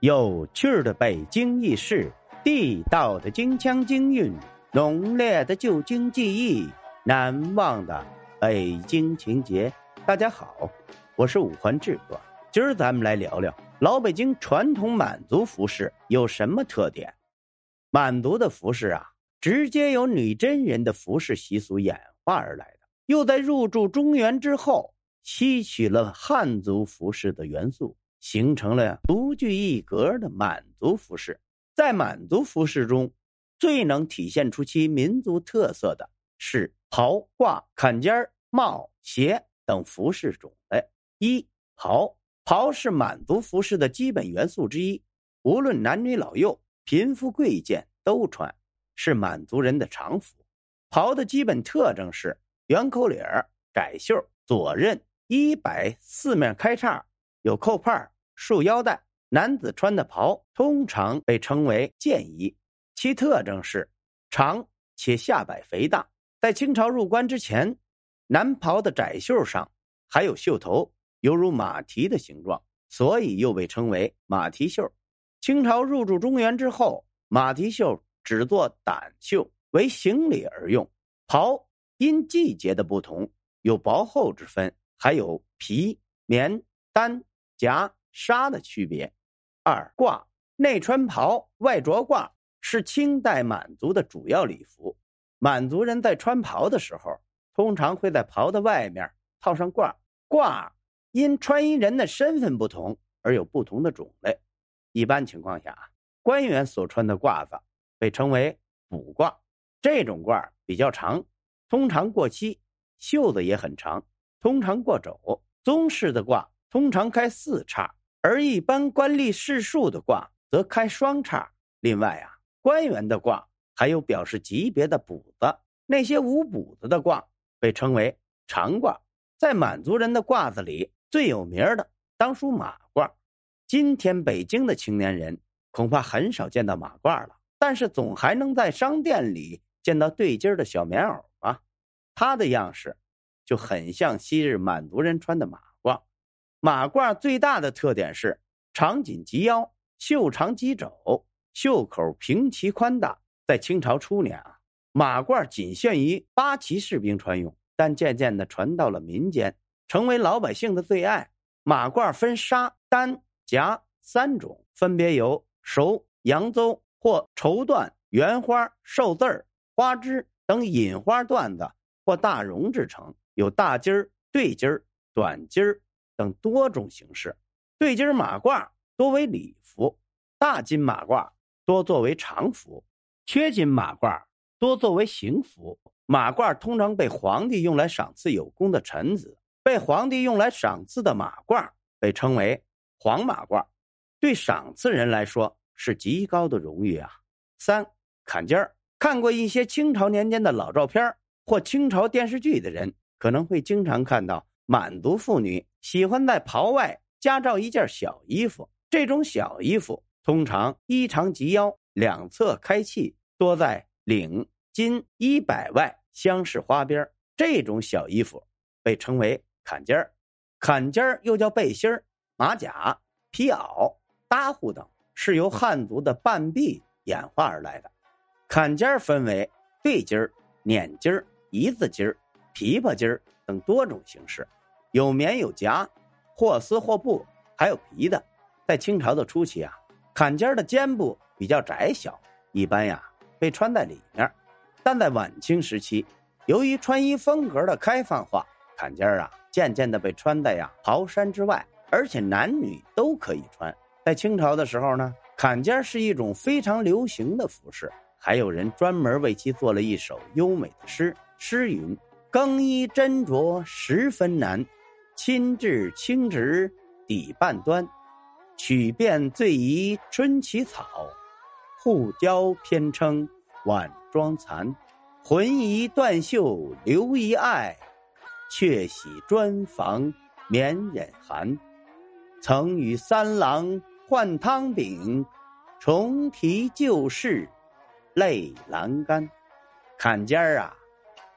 有趣的北京轶事，地道的京腔京韵，浓烈的旧京记忆，难忘的北京情节。大家好，我是五环志哥，今儿咱们来聊聊老北京传统满族服饰有什么特点。满族的服饰啊，直接由女真人的服饰习俗演化而来的，又在入驻中原之后吸取了汉族服饰的元素。形成了独具一格的满族服饰。在满族服饰中，最能体现出其民族特色的是袍、褂、坎肩帽、鞋等服饰种类。一袍，袍是满族服饰的基本元素之一，无论男女老幼、贫富贵贱都穿，是满族人的常服。袍的基本特征是圆口领窄袖、左衽、衣摆四面开叉。有扣帕、束腰带，男子穿的袍通常被称为箭衣，其特征是长且下摆肥大。在清朝入关之前，男袍的窄袖上还有袖头，犹如马蹄的形状，所以又被称为马蹄袖。清朝入驻中原之后，马蹄袖只做短袖，为行礼而用。袍因季节的不同，有薄厚之分，还有皮、棉、单。夹纱的区别。二褂内穿袍，外着褂，是清代满族的主要礼服。满族人在穿袍的时候，通常会在袍的外面套上褂。褂因穿衣人的身份不同而有不同的种类。一般情况下，官员所穿的褂子被称为补褂，这种褂比较长，通常过膝，袖子也很长，通常过肘。宗室的褂。通常开四叉，而一般官吏士庶的卦则开双叉。另外啊，官员的卦还有表示级别的补子，那些无补子的卦被称为长卦。在满族人的褂子里，最有名的当属马褂。今天北京的青年人恐怕很少见到马褂了，但是总还能在商店里见到对襟的小棉袄吧？它的样式就很像昔日满族人穿的马。马褂最大的特点是长颈及腰，袖长及肘，袖口平齐宽大。在清朝初年啊，马褂仅限于八旗士兵穿用，但渐渐的传到了民间，成为老百姓的最爱。马褂分纱、单、夹三种，分别由熟、扬州或绸缎、圆花、寿字儿、花枝等引花缎子或大绒制成，有大襟儿、对襟儿、短襟儿。等多种形式，对襟马褂多为礼服，大襟马褂多作为常服，缺襟马褂多作为行服。马褂通常被皇帝用来赏赐有功的臣子，被皇帝用来赏赐的马褂被称为黄马褂，对赏赐人来说是极高的荣誉啊。三坎肩儿，看过一些清朝年间的老照片或清朝电视剧的人，可能会经常看到。满族妇女喜欢在袍外加罩一件小衣服，这种小衣服通常衣长及腰，两侧开气，多在领、襟、衣摆外镶饰花边。这种小衣服被称为坎肩儿，坎肩儿又叫背心儿、马甲、皮袄、搭户等，是由汉族的半臂演化而来的。坎肩儿分为对襟儿、捻襟儿、一字襟儿、琵琶襟儿等多种形式。有棉有夹，或丝或布，还有皮的。在清朝的初期啊，坎肩的肩部比较窄小，一般呀被穿在里面。但在晚清时期，由于穿衣风格的开放化，坎肩啊渐渐的被穿在呀袍衫之外，而且男女都可以穿。在清朝的时候呢，坎肩是一种非常流行的服饰，还有人专门为其做了一首优美的诗。诗云：“更衣斟酌十分难。”亲至青直底半端，取遍最宜春起草，护交偏称晚妆残，浑宜断袖留一爱，却喜专房免忍寒。曾与三郎换汤饼，重提旧事泪阑干。坎肩儿啊，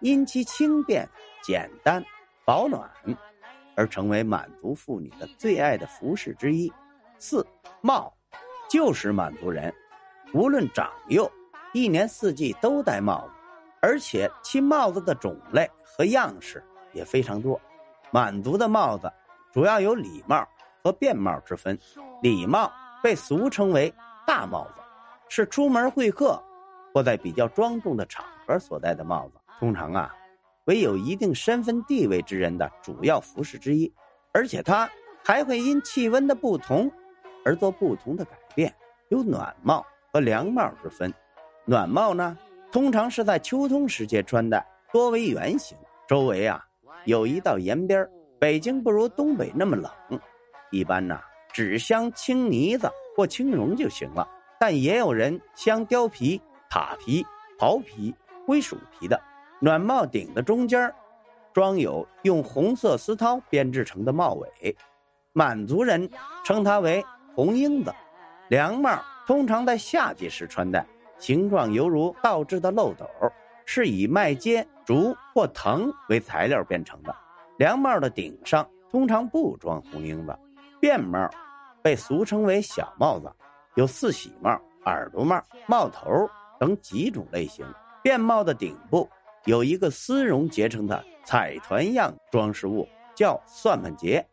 因其轻便、简单、保暖。而成为满族妇女的最爱的服饰之一。四帽，就是满族人，无论长幼，一年四季都戴帽子，而且其帽子的种类和样式也非常多。满族的帽子主要有礼帽和便帽之分，礼帽被俗称为大帽子，是出门会客或在比较庄重的场合所戴的帽子，通常啊，为有一定身份地位之人的主要服饰之一，而且它还会因气温的不同而做不同的改变，有暖帽和凉帽之分。暖帽呢，通常是在秋冬时节穿戴，多为圆形，周围啊有一道沿边。北京不如东北那么冷，一般呢只镶青呢子或青绒就行了。但也有人镶貂皮、塔皮、袍皮、灰鼠皮的。暖帽顶的中间装有用红色丝绦编制成的帽尾，满族人称它为红缨子。凉帽通常在夏季时穿戴，形状犹如倒置的漏斗，是以麦秸、竹或藤为材料编成的。凉帽的顶上通常不装红缨子，便帽被俗称为小帽子，有四喜帽、耳朵帽、帽头等几种类型。便帽的顶部有一个丝绒结成的彩团样装饰物，叫算盘结。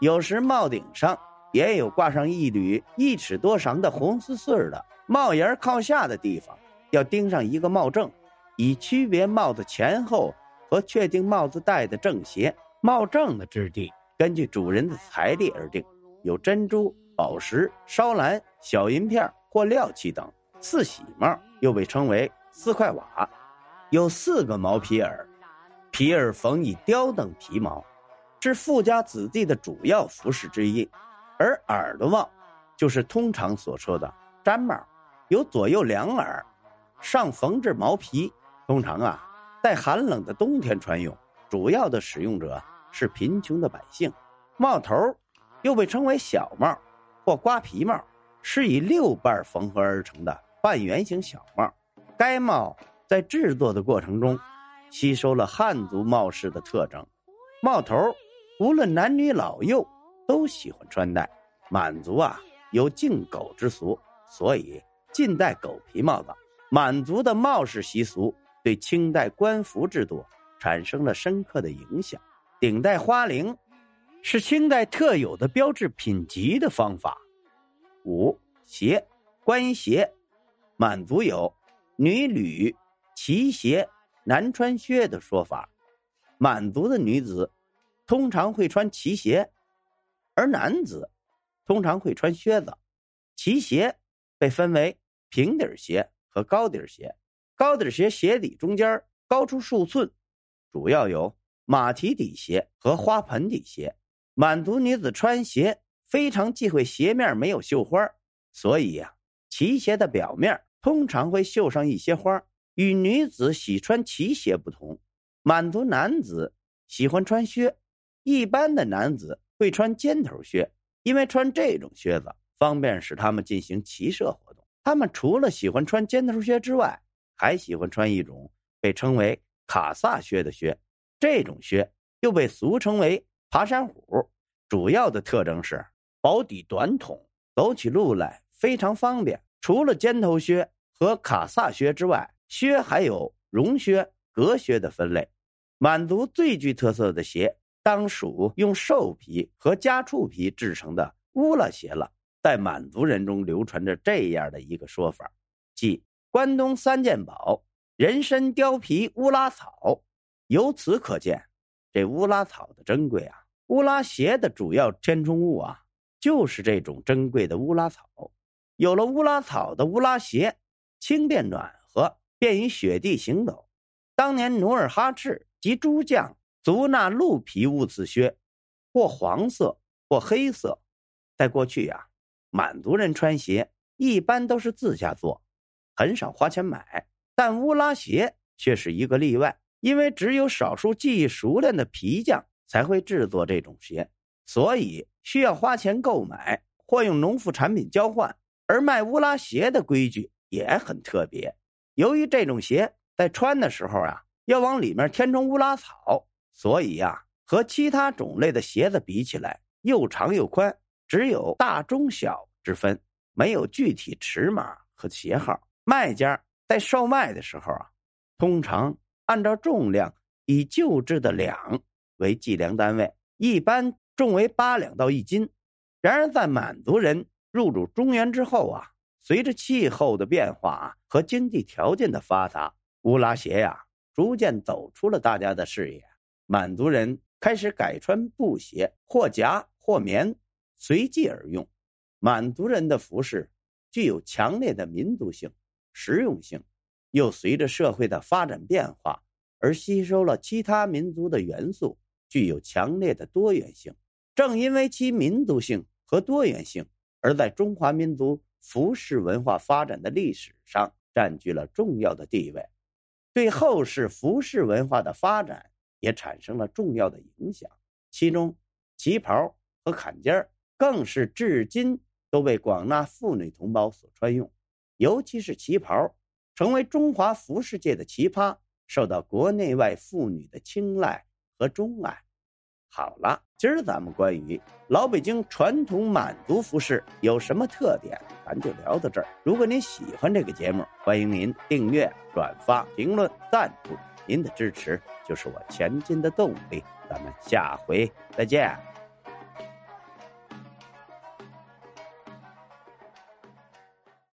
有时帽顶上也有挂上一缕一尺多长的红丝穗的。帽檐靠下的地方要钉上一个帽正，以区别帽子前后和确定帽子戴的正斜。帽正的质地根据主人的财力而定，有珍珠、宝石、烧蓝、小银片或料器等。四喜帽又被称为四块瓦，有四个毛皮耳，皮耳缝以雕等皮毛，是富家子弟的主要服饰之一。而耳朵帽就是通常所说的毡帽，有左右两耳，上缝制毛皮，通常啊在寒冷的冬天穿用，主要的使用者。是贫穷的百姓，帽头又被称为小帽或瓜皮帽，是以六瓣缝合而成的半圆形小帽。该帽在制作的过程中，吸收了汉族帽饰的特征。帽头无论男女老幼都喜欢穿戴。满族啊有敬狗之俗，所以禁戴狗皮帽子。满族的帽饰习俗对清代官服制度产生了深刻的影响。顶戴花翎，是清代特有的标志品级的方法。五鞋，官鞋，满族有女履旗鞋，男穿靴的说法。满族的女子通常会穿旗鞋，而男子通常会穿靴子。旗鞋被分为平底鞋和高底鞋。高底鞋鞋底中间高出数寸，主要有。马蹄底鞋和花盆底鞋，满族女子穿鞋非常忌讳鞋面没有绣花，所以呀，旗鞋的表面通常会绣上一些花。与女子喜穿旗鞋不同，满族男子喜欢穿靴，一般的男子会穿尖头靴，因为穿这种靴子方便使他们进行骑射活动。他们除了喜欢穿尖头靴之外，还喜欢穿一种被称为卡萨靴的靴。这种靴又被俗称为爬山虎，主要的特征是薄底短筒，走起路来非常方便。除了尖头靴和卡萨靴之外，靴还有绒靴、革靴的分类。满族最具特色的鞋，当属用兽皮和家畜皮制成的乌拉鞋了。在满族人中流传着这样的一个说法，即关东三件宝：人参、貂皮、乌拉草。由此可见，这乌拉草的珍贵啊！乌拉鞋的主要填充物啊，就是这种珍贵的乌拉草。有了乌拉草的乌拉鞋，轻便暖和，便于雪地行走。当年努尔哈赤及诸将足纳鹿皮乌刺靴，或黄色或黑色。在过去呀，满族人穿鞋一般都是自家做，很少花钱买。但乌拉鞋却是一个例外。因为只有少数技艺熟练的皮匠才会制作这种鞋，所以需要花钱购买或用农副产品交换。而卖乌拉鞋的规矩也很特别，由于这种鞋在穿的时候啊，要往里面填充乌拉草，所以呀，和其他种类的鞋子比起来，又长又宽，只有大中小之分。没有具体尺码和鞋号。卖家在售卖的时候啊，通常按照重量以旧制的两为计量单位，一般重为八两到一斤。然而，在满族人入主中原之后啊，随着气候的变化和经济条件的发达，乌拉鞋呀逐渐走出了大家的视野。满族人开始改穿布鞋，或夹或棉，随机而用。满族人的服饰具有强烈的民族性、实用性，又随着社会的发展变化而吸收了其他民族的元素，具有强烈的多元性。正因为其民族性和多元性，而在中华民族服饰文化发展的历史上占据了重要的地位，对后世服饰文化的发展。也产生了重要的影响，其中旗袍和坎肩更是至今都被广纳妇女同胞所穿用，尤其是旗袍，成为中华服饰界的奇葩，受到国内外妇女的青睐和钟爱。好了，今儿咱们关于老北京传统满族服饰有什么特点，咱就聊到这儿。如果您喜欢这个节目，欢迎您订阅、转发、评论、赞助。您的支持就是我前进的动力，咱们下回再见。